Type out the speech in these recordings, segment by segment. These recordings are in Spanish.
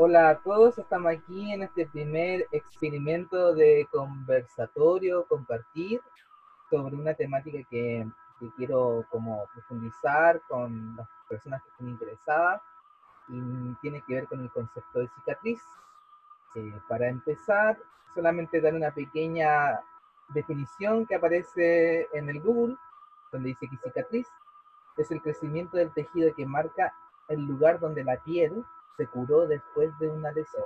Hola a todos, estamos aquí en este primer experimento de conversatorio, compartir sobre una temática que, quiero como profundizar con las personas que estén interesadas y tiene que ver con el concepto de cicatriz. Eh, para empezar, solamente dar una pequeña definición que aparece en el Google, donde dice que cicatriz es el crecimiento del tejido que marca el lugar donde la piel se curó después de una lesión.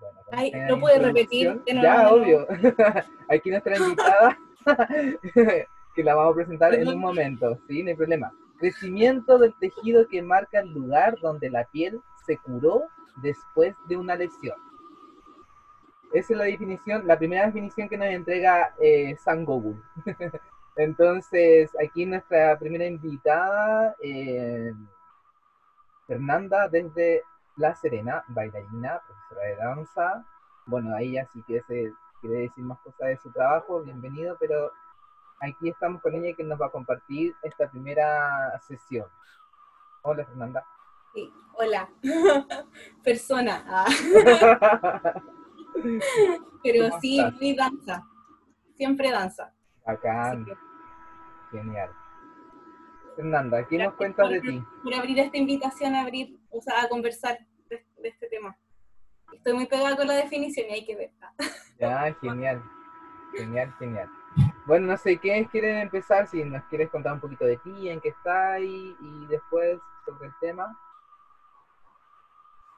Bueno, Ay, ¿no puede repetir? ya, obvio. Aquí nuestra invitada, que la vamos a presentar en un momento, ¿sí? No hay problema. Crecimiento del tejido que marca el lugar donde la piel se curó después de una lesión. Esa es la definición, la primera definición que nos entrega eh, San. Entonces, aquí nuestra primera invitada, eh, Fernanda desde La Serena, bailarina, profesora de danza. Bueno, a ella si quiere, quiere decir más cosas de su trabajo, bienvenido, pero aquí estamos con ella que nos va a compartir esta primera sesión. Hola Fernanda. Sí, hola. Persona. Ah. pero sí, muy danza. Siempre danza. Acá. Genial. Fernanda, ¿qué nos cuentas de ti? Por abrir esta invitación a abrir, o sea, a conversar de, este tema. Estoy muy pegada con la definición y hay que ver. Ya, genial. Genial, genial. Bueno, no sé, ¿qué quieren empezar? Si nos quieres contar un poquito de ti, en qué estás y, y después sobre el tema.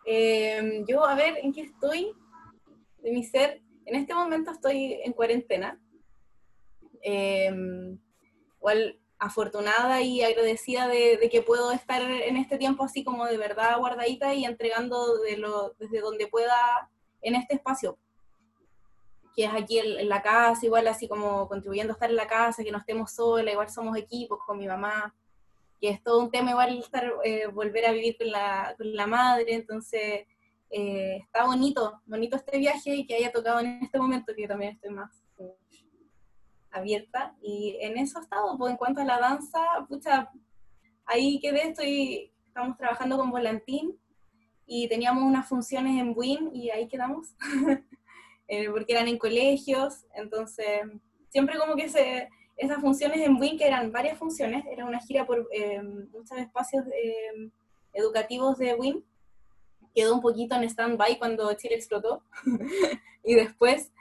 Em, yo, a ver, ¿en qué estoy? De mi ser, en este momento estoy en cuarentena. Eh, igual afortunada y agradecida de, que puedo estar en este tiempo así como de verdad guardadita y entregando de lo, desde donde pueda en este espacio, que es aquí en, la casa, igual así como contribuyendo a estar en la casa, que no estemos solas, igual somos equipos con mi mamá, que es todo un tema igual estar, eh, volver a vivir con la, con la madre, entonces eh, está bonito, bonito este viaje y que haya tocado en este momento que también estoy más abierta y en eso he estado, pues en cuanto a la danza, pucha, ahí quedé, estoy, estamos trabajando con Volantín y teníamos unas funciones en WIN y ahí quedamos, eh, porque eran en colegios, entonces siempre como que se, esas funciones en WIN, que eran varias funciones, era una gira por eh, muchos espacios eh, educativos de WIN, quedó un poquito en stand-by cuando Chile explotó y después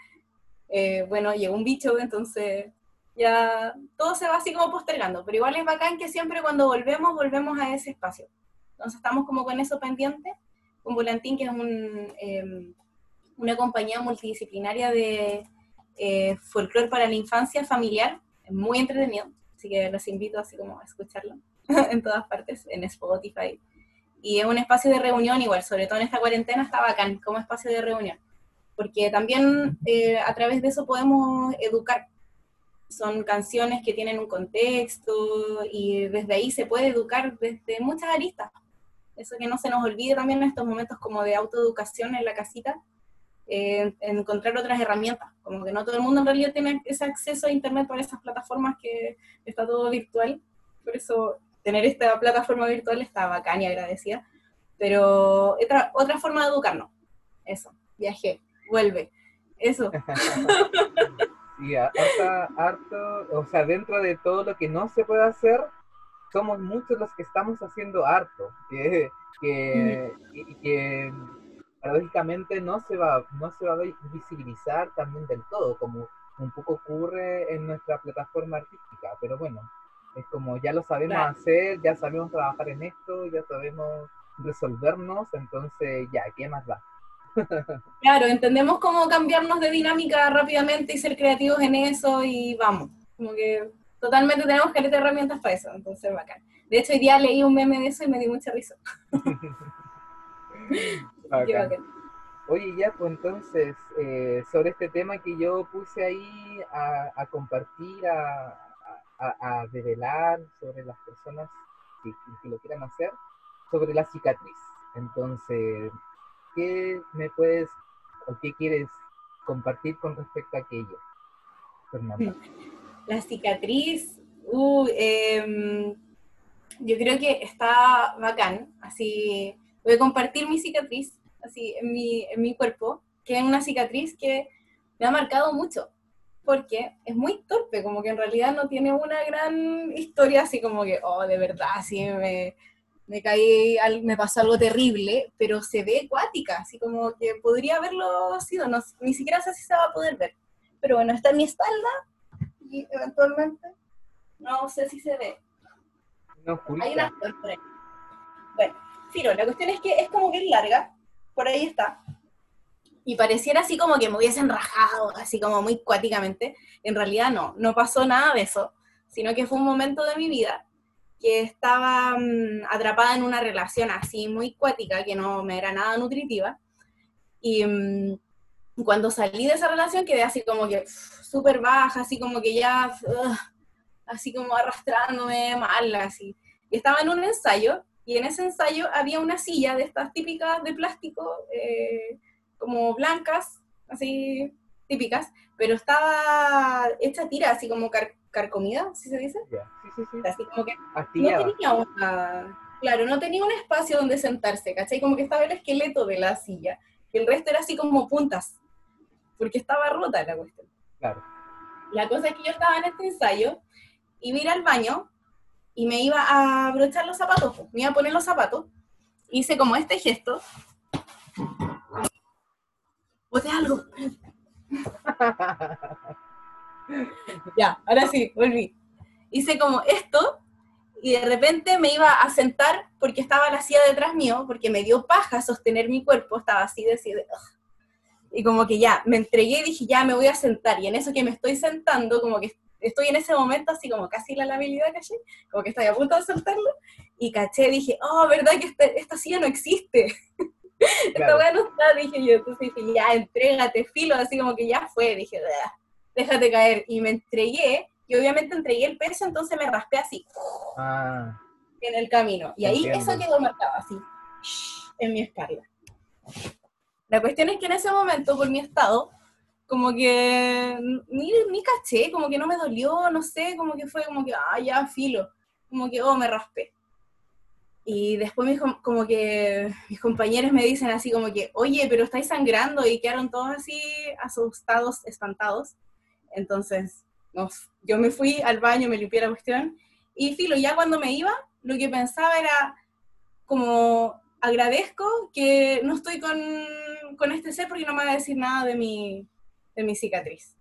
eh, bueno, llegó un bicho, entonces ya todo se va así como postergando, pero igual es bacán que siempre cuando volvemos, volvemos a ese espacio. Entonces estamos como con eso pendiente, con Volantín, que es un, em, una compañía multidisciplinaria de eh, folclore para la infancia familiar, muy entretenido, así que los invito así como a escucharlo en todas partes, en Spotify. Y es un espacio de reunión igual, sobre todo en esta cuarentena está bacán como espacio de reunión porque también eh, a través de eso podemos educar. Son canciones que tienen un contexto y desde ahí se puede educar desde muchas aristas. Eso que no se nos olvide también en estos momentos como de autoeducación en la casita, eh, encontrar otras herramientas, como que no todo el mundo en realidad tiene ese acceso a Internet por esas plataformas que está todo virtual. Por eso tener esta plataforma virtual está bacán y agradecida. Pero otra, otra forma de educarnos. Eso, viajé vuelve. Eso. sí, harto, o sea, dentro de todo lo que no se puede hacer, somos muchos los que estamos haciendo harto, que, que, que paradójicamente no se va, no se va a visibilizar también del todo, como un poco ocurre en nuestra plataforma artística, pero bueno, es como ya lo sabemos hacer, ya sabemos trabajar en esto, ya sabemos resolvernos, entonces ya, ¿qué más da? Claro, entendemos cómo cambiarnos de dinámica rápidamente y ser creativos en eso y vamos. Como que totalmente tenemos que tener herramientas para eso, entonces bacán. De hecho, hoy día leí un meme de eso y me di mucha risa. Oye, ya, pues entonces, eh, sobre este tema que yo puse ahí a, compartir, a, a, develar sobre las personas que, que lo quieran hacer, sobre la cicatriz. Entonces, ¿qué me puedes o qué quieres compartir con respecto a aquello? La cicatriz, uh, em, yo creo que está bacán, así voy a compartir mi cicatriz, así, en mi, en mi cuerpo, que es una cicatriz que me ha marcado mucho, porque es muy torpe, como que en realidad no tiene una gran historia, así como que, oh, de verdad, así me, me caí, me pasó algo terrible, pero se ve acuática, así como que podría haberlo sido, no, ni siquiera sé si se va a poder ver. Pero bueno, está en mi espalda y eventualmente, no sé si se ve. No, Hay una flor por ahí. Bueno, Firo, la cuestión es que es como que es larga, por ahí está, y pareciera así como que me hubiesen rajado, así como muy cuáticamente. En realidad no, no pasó nada de eso, sino que fue un momento de mi vida que estaba mm, atrapada en una relación así muy cuática, que no me era nada nutritiva. Y mm, cuando salí de esa relación quedé así como que súper baja, así como que ya, así como arrastrándome mal, así. Y estaba en un ensayo, y en ese ensayo había una silla de estas típicas de plástico, eh, como blancas, así típicas, pero estaba hecha tira, así como carcomida, ¿sí se dice? Sí, sí, sí. Así como que no tenía una, claro, no tenía un espacio donde sentarse, ¿cachai? Como que estaba el esqueleto de la silla, y el resto era así como puntas, porque estaba rota la cuestión. Claro. La cosa es que yo estaba en este ensayo, y iba a ir al baño, y me iba a abrochar los zapatos, me iba a poner los zapatos, hice como este gesto, boté algo. ya, ahora sí, volví. Hice como esto y de repente me iba a sentar porque estaba la silla detrás mío, porque me dio paja sostener mi cuerpo, estaba así de, y como que ya, me entregué y dije, ya me voy a sentar, y en eso que me estoy sentando, como que estoy en ese momento así como casi la labilidad, caché, como que estoy a punto de soltarlo, y caché, dije, oh, ¿verdad que este, esta silla no existe? Esta weá no está, dije yo. Entonces dije, ya, entrégate, filo, así como que ya fue. Dije, déjate caer. Y me entregué, y obviamente entregué el peso, entonces me raspé así. Ah. En el camino. Y ahí eso quedó marcado así, en mi espalda. La cuestión es que en ese momento, por mi estado, como que ni, ni caché, como que no me dolió, no sé, como que fue como que, ah, ya, filo. Como que, oh, me raspé. Y después como que mis compañeros me dicen así como que, oye, pero estáis sangrando y quedaron todos así asustados, espantados. Entonces, yo me fui al baño, me limpié la cuestión y filo, ya cuando me iba, lo que pensaba era como agradezco que no estoy con, con este ser porque no me va a decir nada de mi, de mi cicatriz.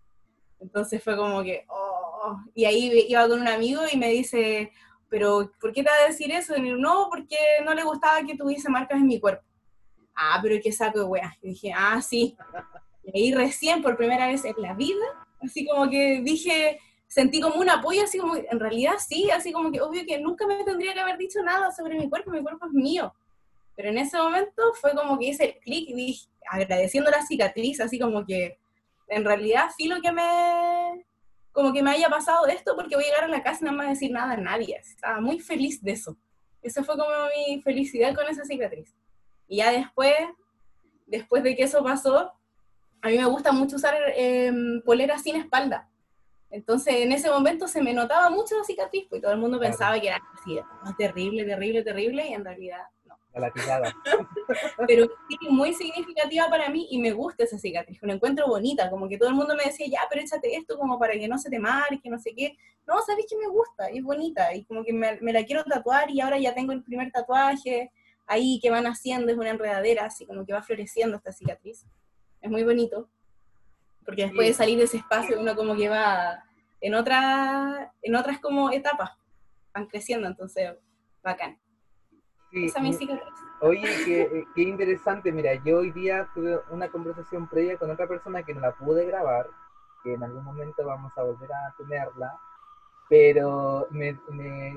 Entonces fue como que, oh, y ahí iba con un amigo y me dice, pero ¿por qué te va a decir eso? no, porque no le gustaba que tuviese marcas en mi cuerpo. Ah, pero qué saco de weas. Y dije, ah, sí. Y ahí recién, por primera vez en la vida, así como que dije, sentí como un apoyo, así como, en realidad sí, así como que obvio que nunca me tendría que haber dicho nada sobre mi cuerpo, mi cuerpo es mío. Pero en ese momento fue como que hice el clic y dije, agradeciendo la cicatriz, así como que en realidad sí lo que me, como que me haya pasado esto porque voy a llegar a la casa y no me a decir nada a nadie. Estaba muy feliz de eso. Esa fue como mi felicidad con esa cicatriz. Y ya después, después de que eso pasó, a mí me gusta mucho usar eh, polera sin espalda. Entonces, en ese momento se me notaba mucho la cicatriz, pues todo el mundo pensaba que era así, terrible, terrible, terrible, y en realidad la Pero sí, muy significativa para mí y me gusta esa cicatriz, la encuentro bonita, como que todo el mundo me decía, ya, pero échate esto como para que no se te marque, no sé qué. No, sabes que me gusta, es bonita y como que me, me, la quiero tatuar y ahora ya tengo el primer tatuaje ahí que van haciendo, es una enredadera, así como que va floreciendo esta cicatriz. Es muy bonito, porque después de salir de ese espacio uno como que va en, otra, en otras como etapas, van creciendo, entonces bacán. Oye, qué, qué, interesante. Mira, yo hoy día tuve una conversación previa con otra persona que no la pude grabar, que en algún momento vamos a volver a tenerla, pero me,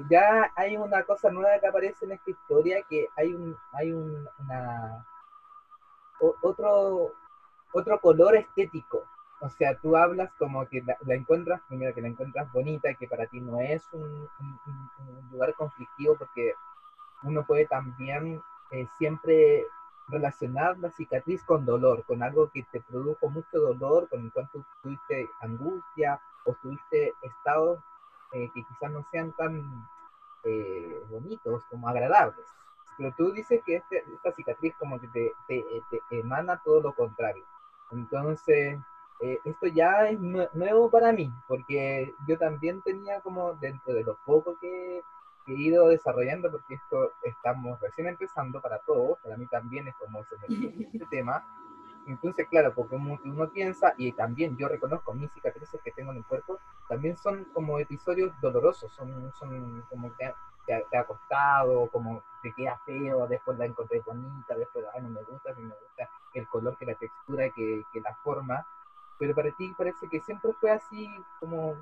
ya hay una cosa nueva que aparece en esta historia, que hay un, hay un, una, otro, otro color estético. O sea, tú hablas como que la, encuentras, primero que la encuentras bonita, que para ti no es un, lugar conflictivo porque uno puede también eh, siempre relacionar la cicatriz con dolor, con algo que te produjo mucho dolor, con el cual tuviste angustia o tuviste estados eh, que quizás no sean tan eh, bonitos como agradables. pero tú dices que este, esta cicatriz como que te, te emana todo lo contrario. Entonces, eh, esto ya es nuevo para mí, porque yo también tenía como dentro de lo poco que, he ido desarrollando, porque esto estamos recién empezando para todos, para mí también es como se me este tema. Entonces, claro, porque uno, piensa, y también yo reconozco mis cicatrices que tengo en el cuerpo, también son como episodios dolorosos, son, son como que te, ha costado, como te queda feo, después la encontré bonita, después, ay, no me gusta, no me gusta el color, que la textura, que, que la forma, pero para ti parece que siempre fue así como...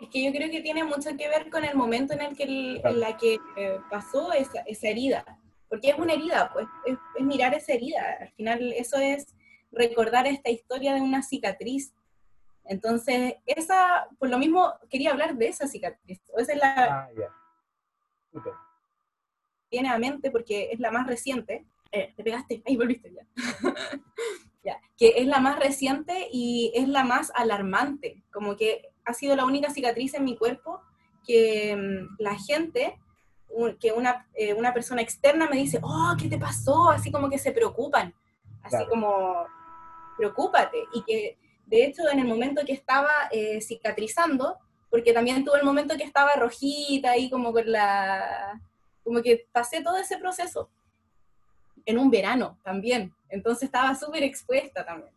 Es que yo creo que tiene mucho que ver con el momento en el que en la que eh, pasó esa, esa, herida, porque es una herida, pues es, mirar esa herida, al final eso es recordar esta historia de una cicatriz. Entonces, esa, por lo mismo, quería hablar de esa cicatriz. O esa es la... Ah, Viene a mente porque es la más reciente. Eh, te pegaste, ahí volviste ya. que es la más reciente y es la más alarmante, como que ha sido la única cicatriz en mi cuerpo que mm, la gente, que una, eh, una, persona externa me dice, oh, ¿qué te pasó? Así como que se preocupan, así como, preocúpate. Y que de hecho en el momento que estaba eh, cicatrizando, porque también tuve el momento que estaba rojita y como con la, como que pasé todo ese proceso en un verano también, entonces estaba súper expuesta también.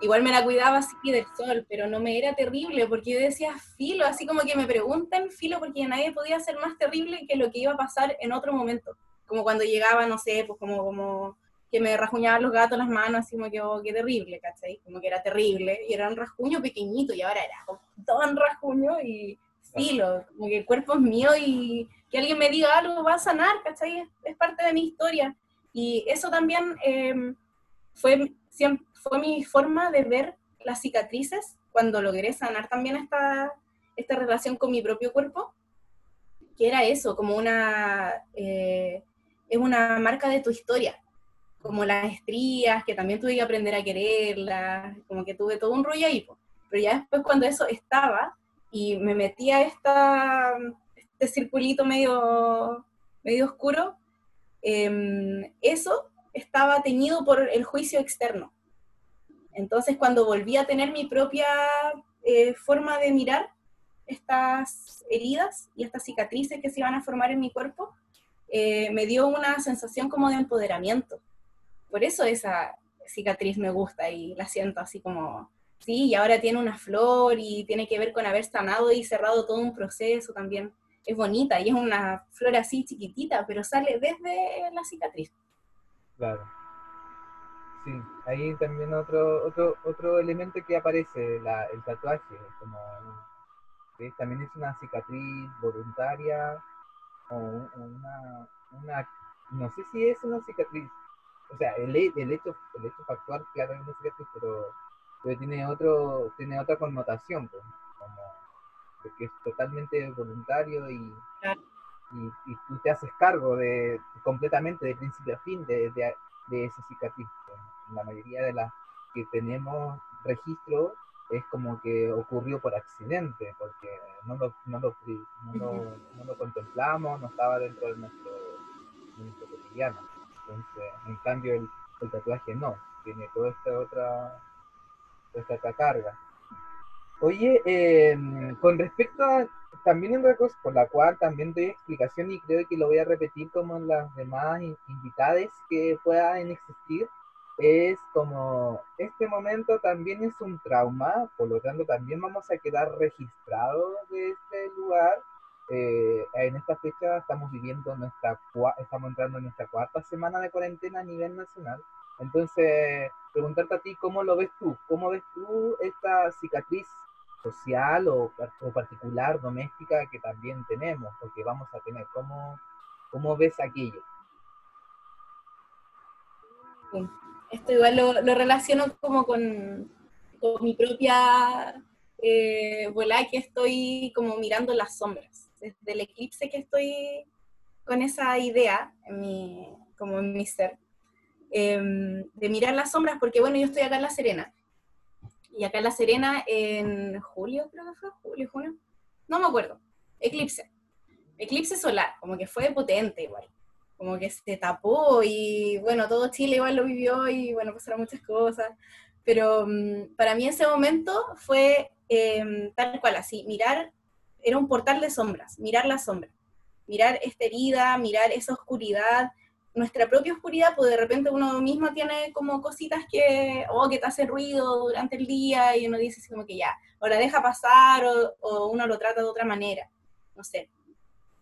Igual me la cuidaba así del sol, pero no me era terrible porque yo decía filo, así como que me preguntan filo porque nadie podía ser más terrible que lo que iba a pasar en otro momento. Como cuando llegaba, no sé, pues como, como que me rajuñaban los gatos las manos, así como que, oh, qué terrible, ¿cachai? Como que era terrible y era un rasguño pequeñito y ahora era todo un rasguño y filo, como que el cuerpo es mío y que alguien me diga algo va a sanar, ¿cachai? es parte de mi historia. Y eso también em, fue, fue mi forma de ver las cicatrices cuando logré sanar también esta, esta relación con mi propio cuerpo, que era eso, como una, eh, es una marca de tu historia, como las estrías, que también tuve que aprender a quererlas, como que tuve todo un rollo ahí. Pero ya después cuando eso estaba y me metía esta, este circulito medio, medio oscuro, Em, eso estaba teñido por el juicio externo. Entonces, cuando volví a tener mi propia eh, forma de mirar estas heridas y estas cicatrices que se iban a formar en mi cuerpo, eh, me dio una sensación como de empoderamiento. Por eso esa cicatriz me gusta y la siento así como, sí, y ahora tiene una flor y tiene que ver con haber sanado y cerrado todo un proceso también es bonita y es una flor así chiquitita, pero sale desde la cicatriz. Claro. Sí, ahí también otro otro otro elemento que aparece, la, el tatuaje, como también es una cicatriz voluntaria o una, una, no sé si es una cicatriz, o sea, el, el hecho el hecho factual, claro, es una cicatriz, pero, pero tiene otro tiene otra connotación, pues, como que es totalmente voluntario y, y, tú te haces cargo de completamente de principio a fin de, de, esa cicatriz. la mayoría de las que tenemos registro es como que ocurrió por accidente, porque no lo, no lo, no lo, contemplamos, no estaba dentro de nuestro, nuestro cotidiano. Entonces, en cambio, el, el tatuaje no, tiene toda esta otra, toda esta carga. Oye, em, con respecto a también una cosa por la cual también doy explicación y creo que lo voy a repetir como las demás invitadas que puedan existir, es como este momento también es un trauma, por lo tanto también vamos a quedar registrados de este lugar. Eh, en esta fecha estamos viviendo nuestra, estamos entrando en nuestra cuarta semana de cuarentena a nivel nacional. Entonces, preguntarte a ti, ¿cómo lo ves tú? ¿Cómo ves tú esta cicatriz social o, particular, doméstica que también tenemos, porque vamos a tener. ¿Cómo, cómo ves aquello? Esto igual lo, lo relaciono como con, con mi propia eh, que estoy como mirando las sombras. Desde el eclipse que estoy con esa idea, en mi, como en mi ser, em, de mirar las sombras, porque bueno, yo estoy acá en La Serena, y acá en La Serena en julio, creo que fue, julio, no me acuerdo, eclipse. eclipse solar, como que fue potente igual, como que se tapó y bueno, todo Chile igual lo vivió y bueno, pasaron muchas cosas, pero mm, para mí ese momento fue em, tal cual, así, mirar, era un portal de sombras, mirar la sombra, mirar esta herida, mirar esa oscuridad, nuestra propia oscuridad, pues de repente uno mismo tiene como cositas que, oh, que te hace ruido durante el día y uno dice así como que ya, o la deja pasar o, o uno lo trata de otra manera, no sé,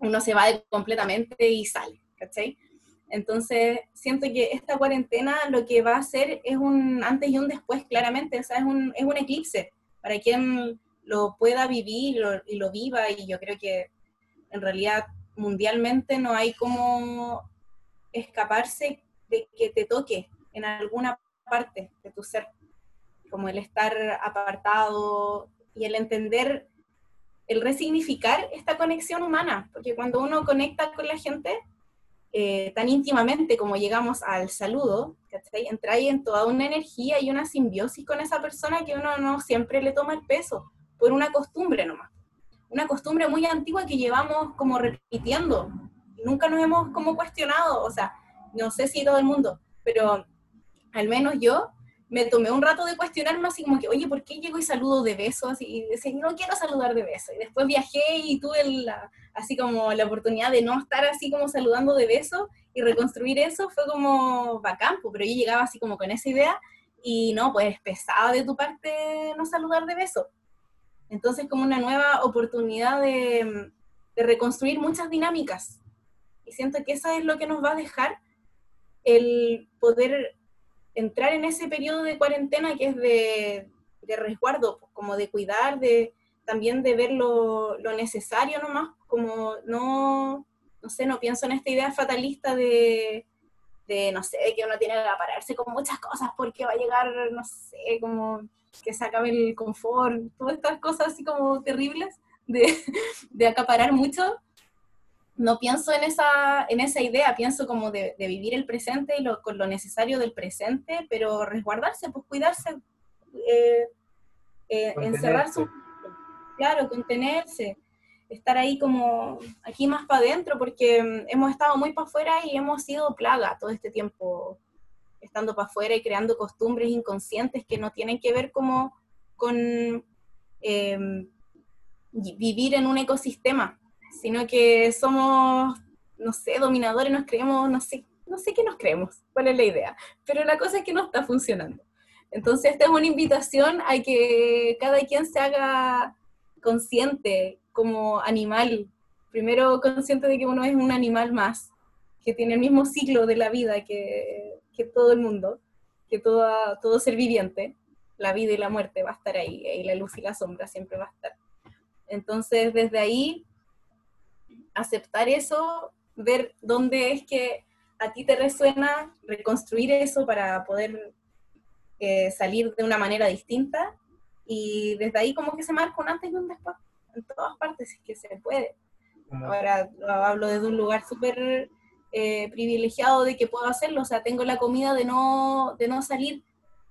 uno se va completamente y sale, ¿cachai? Entonces, siento que esta cuarentena lo que va a hacer es un antes y un después, claramente, o sea, es un, es un eclipse para quien lo pueda vivir y lo viva, y yo creo que en realidad mundialmente no hay como escaparse de que te toque en alguna parte de tu ser, como el estar apartado y el entender, el resignificar esta conexión humana, porque cuando uno conecta con la gente eh, tan íntimamente como llegamos al saludo, entra ahí en toda una energía y una simbiosis con esa persona que uno no siempre le toma el peso, por una costumbre nomás. Una costumbre muy antigua que llevamos como repitiendo nunca nos hemos como cuestionado, o sea, no sé si todo el mundo, pero al menos yo me tomé un rato de cuestionarme así como que, oye, ¿por qué llego y saludo de besos? Y decía, no quiero saludar de besos. Y después viajé y tuve la, así como la oportunidad de no estar así como saludando de besos y reconstruir eso fue como bacán, pero yo llegaba así como con esa idea y no, pues pesada de tu parte no saludar de besos. Entonces como una nueva oportunidad de, de reconstruir muchas dinámicas y siento que eso es lo que nos va a dejar el poder entrar en ese periodo de cuarentena que es de, resguardo, pues, como de cuidar, de también de ver lo, necesario nomás, como no, no sé, no pienso en esta idea fatalista de, de, no sé, que uno tiene que apararse con muchas cosas porque va a llegar, no sé, como que se acabe el confort, todas estas cosas así como terribles de, de acaparar mucho, no pienso en esa, en esa idea, pienso como de, vivir el presente y lo, con lo necesario del presente, pero resguardarse, pues cuidarse, eh, eh, encerrarse, claro, contenerse, estar ahí como aquí más para adentro, porque mm, hemos estado muy para afuera y hemos sido plaga todo este tiempo, estando para afuera y creando costumbres inconscientes que no tienen que ver como con em, vivir en un ecosistema sino que somos, no sé, dominadores, nos creemos, no sé, no sé qué nos creemos, cuál es la idea, pero la cosa es que no está funcionando. Entonces, esta es una invitación a que cada quien se haga consciente como animal, primero consciente de que uno es un animal más, que tiene el mismo ciclo de la vida que, que todo el mundo, que toda, todo ser viviente, la vida y la muerte va a estar ahí, y la luz y la sombra siempre va a estar. Entonces, desde ahí, aceptar eso, ver dónde es que a ti te resuena, reconstruir eso para poder eh, salir de una manera distinta. Y desde ahí como que se marca un antes y un después en todas partes, si es que se puede. Ahora hablo desde un lugar súper eh, privilegiado de que puedo hacerlo, o sea, tengo la comida de no, de no salir,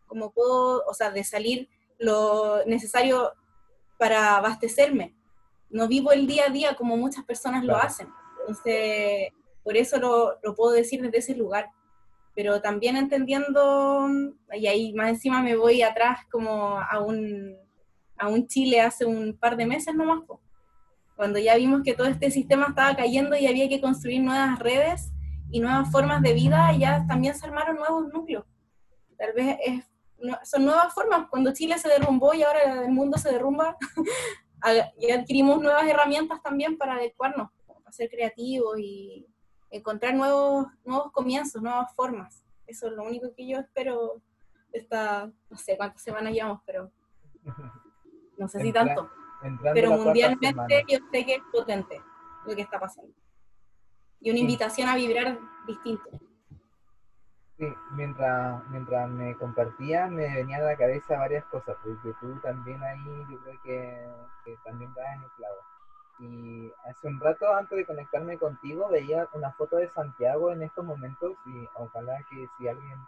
como puedo, o sea, de salir lo necesario para abastecerme, no vivo el día a día como muchas personas lo hacen. Entonces, por eso lo, lo, puedo decir desde ese lugar. Pero también entendiendo, y ahí más encima me voy atrás como a un, a un Chile hace un par de meses nomás, cuando ya vimos que todo este sistema estaba cayendo y había que construir nuevas redes y nuevas formas de vida, ya también se armaron nuevos núcleos. Tal vez es, son nuevas formas. Cuando Chile se derrumbó y ahora el mundo se derrumba, y adquirimos nuevas herramientas también para adecuarnos, para ser creativos y encontrar nuevos, nuevos comienzos, nuevas formas. Eso es lo único que yo espero esta, no sé cuántas semanas llevamos, pero no sé si tanto. Pero mundialmente yo sé que es potente lo que está pasando. Y una invitación a vibrar distinto. Sí, mientras, mientras me compartía me venían a la cabeza varias cosas, porque tú también ahí yo creo que, que también vas en el clavo. Y hace un rato antes de conectarme contigo veía una foto de Santiago en estos momentos y ojalá que si alguien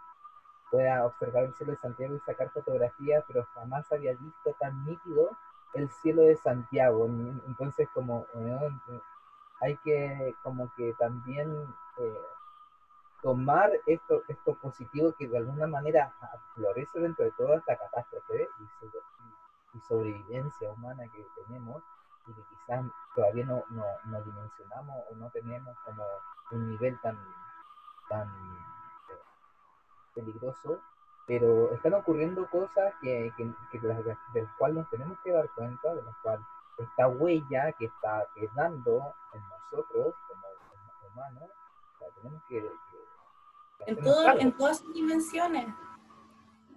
pueda observar el cielo de Santiago y sacar fotografías, pero jamás había visto tan nítido el cielo de Santiago. Entonces como hay que como que también eh, tomar esto, esto positivo que de alguna manera florece dentro de toda esta catástrofe y, sobrevivencia humana que tenemos y que quizás todavía no, no, dimensionamos o no tenemos como un nivel tan, tan eh, peligroso, pero están ocurriendo cosas que, que, que de las cuales nos tenemos que dar cuenta, de las cuales esta huella que está quedando en nosotros como, humanos, tenemos que, en, todo, en todas sus dimensiones.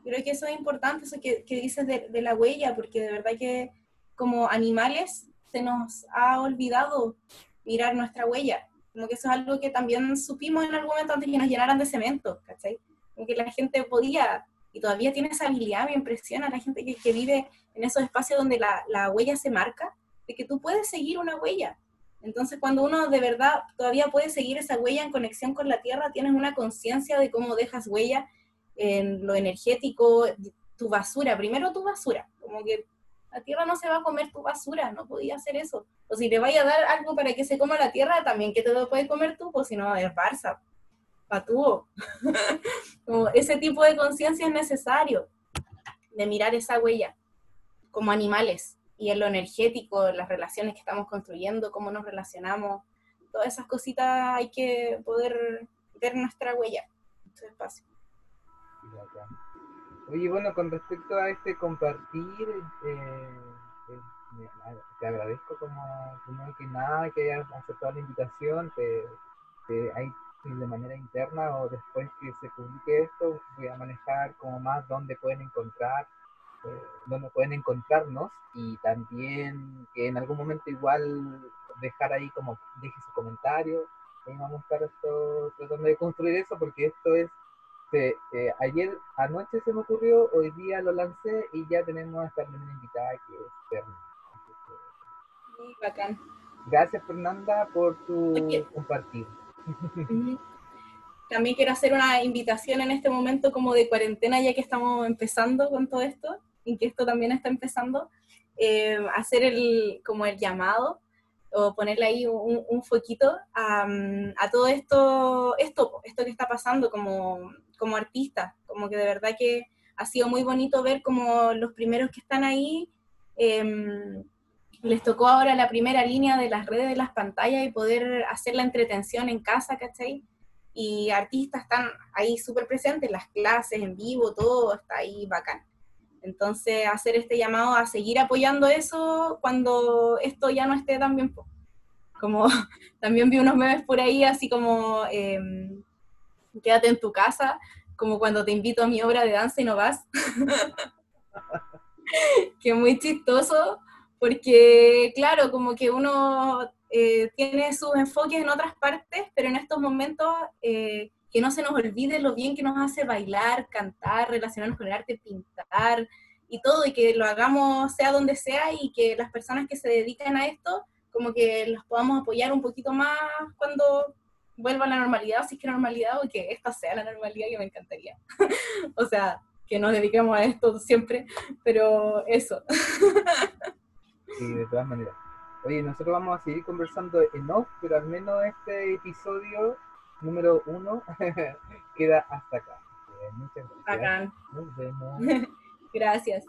Creo que eso es importante, eso que, que dices de, de, la huella, porque de verdad que como animales se nos ha olvidado mirar nuestra huella. Como que eso es algo que también supimos en algún momento antes que nos llenaran de cemento, ¿cachai? Como que la gente podía, y todavía tiene esa habilidad, me impresiona la gente que, que vive en esos espacios donde la, la huella se marca, de que tú puedes seguir una huella. Entonces, cuando uno de verdad todavía puede seguir esa huella en conexión con la tierra, tienes una conciencia de cómo dejas huella en lo energético, tu basura, primero tu basura, como que la tierra no se va a comer tu basura, no podía hacer eso. O si te vaya a dar algo para que se coma la tierra, también que te lo puedes comer tú, pues si no es Barça, patúo. como ese tipo de conciencia es necesario, de mirar esa huella como animales y en lo energético, las relaciones que estamos construyendo, cómo nos relacionamos, todas esas cositas hay que poder ver nuestra huella en su espacio. Oye, bueno, con respecto a este compartir, eh, eh, te agradezco como, que nada, que hayas aceptado la invitación, te, hay de manera interna o después que se publique esto, voy a manejar como más dónde pueden encontrar donde pueden encontrarnos y también que en algún momento igual dejar ahí como deje su comentario. Ahí vamos a estar esto, tratando de construir eso porque esto es eh, ayer anoche se me ocurrió, hoy día lo lancé y ya tenemos a esta primera invitada que es Fernanda. Muy bacán. Gracias Fernanda por tu compartir. También quiero hacer una invitación en este momento como de cuarentena ya que estamos empezando con todo esto y que esto también está empezando, eh, hacer el, como el llamado o ponerle ahí un, un foquito a, a, todo esto, esto, esto que está pasando como, como artista, como que de verdad que ha sido muy bonito ver como los primeros que están ahí, eh, les tocó ahora la primera línea de las redes de las pantallas y poder hacer la entretención en casa, ¿cachai? Y artistas están ahí súper presentes, las clases en vivo, todo está ahí bacán. Entonces, hacer este llamado a seguir apoyando eso cuando esto ya no esté tan bien. Como también vi unos memes por ahí, así como em, quédate en tu casa, como cuando te invito a mi obra de danza y no vas. que muy chistoso, porque claro, como que uno eh, tiene sus enfoques en otras partes, pero en estos momentos eh, que no se nos olvide lo bien que nos hace bailar, cantar, relacionarnos con el arte, pintar y todo, y que lo hagamos sea donde sea y que las personas que se dedican a esto, como que los podamos apoyar un poquito más cuando vuelva a la normalidad, si es que normalidad, o que esta sea la normalidad, que me encantaría. o sea, que nos dediquemos a esto siempre, pero eso. sí, de todas maneras. Oye, nosotros vamos a seguir conversando en off, pero al menos este episodio número uno queda hasta acá. Muchas gracias. Nos vemos. gracias.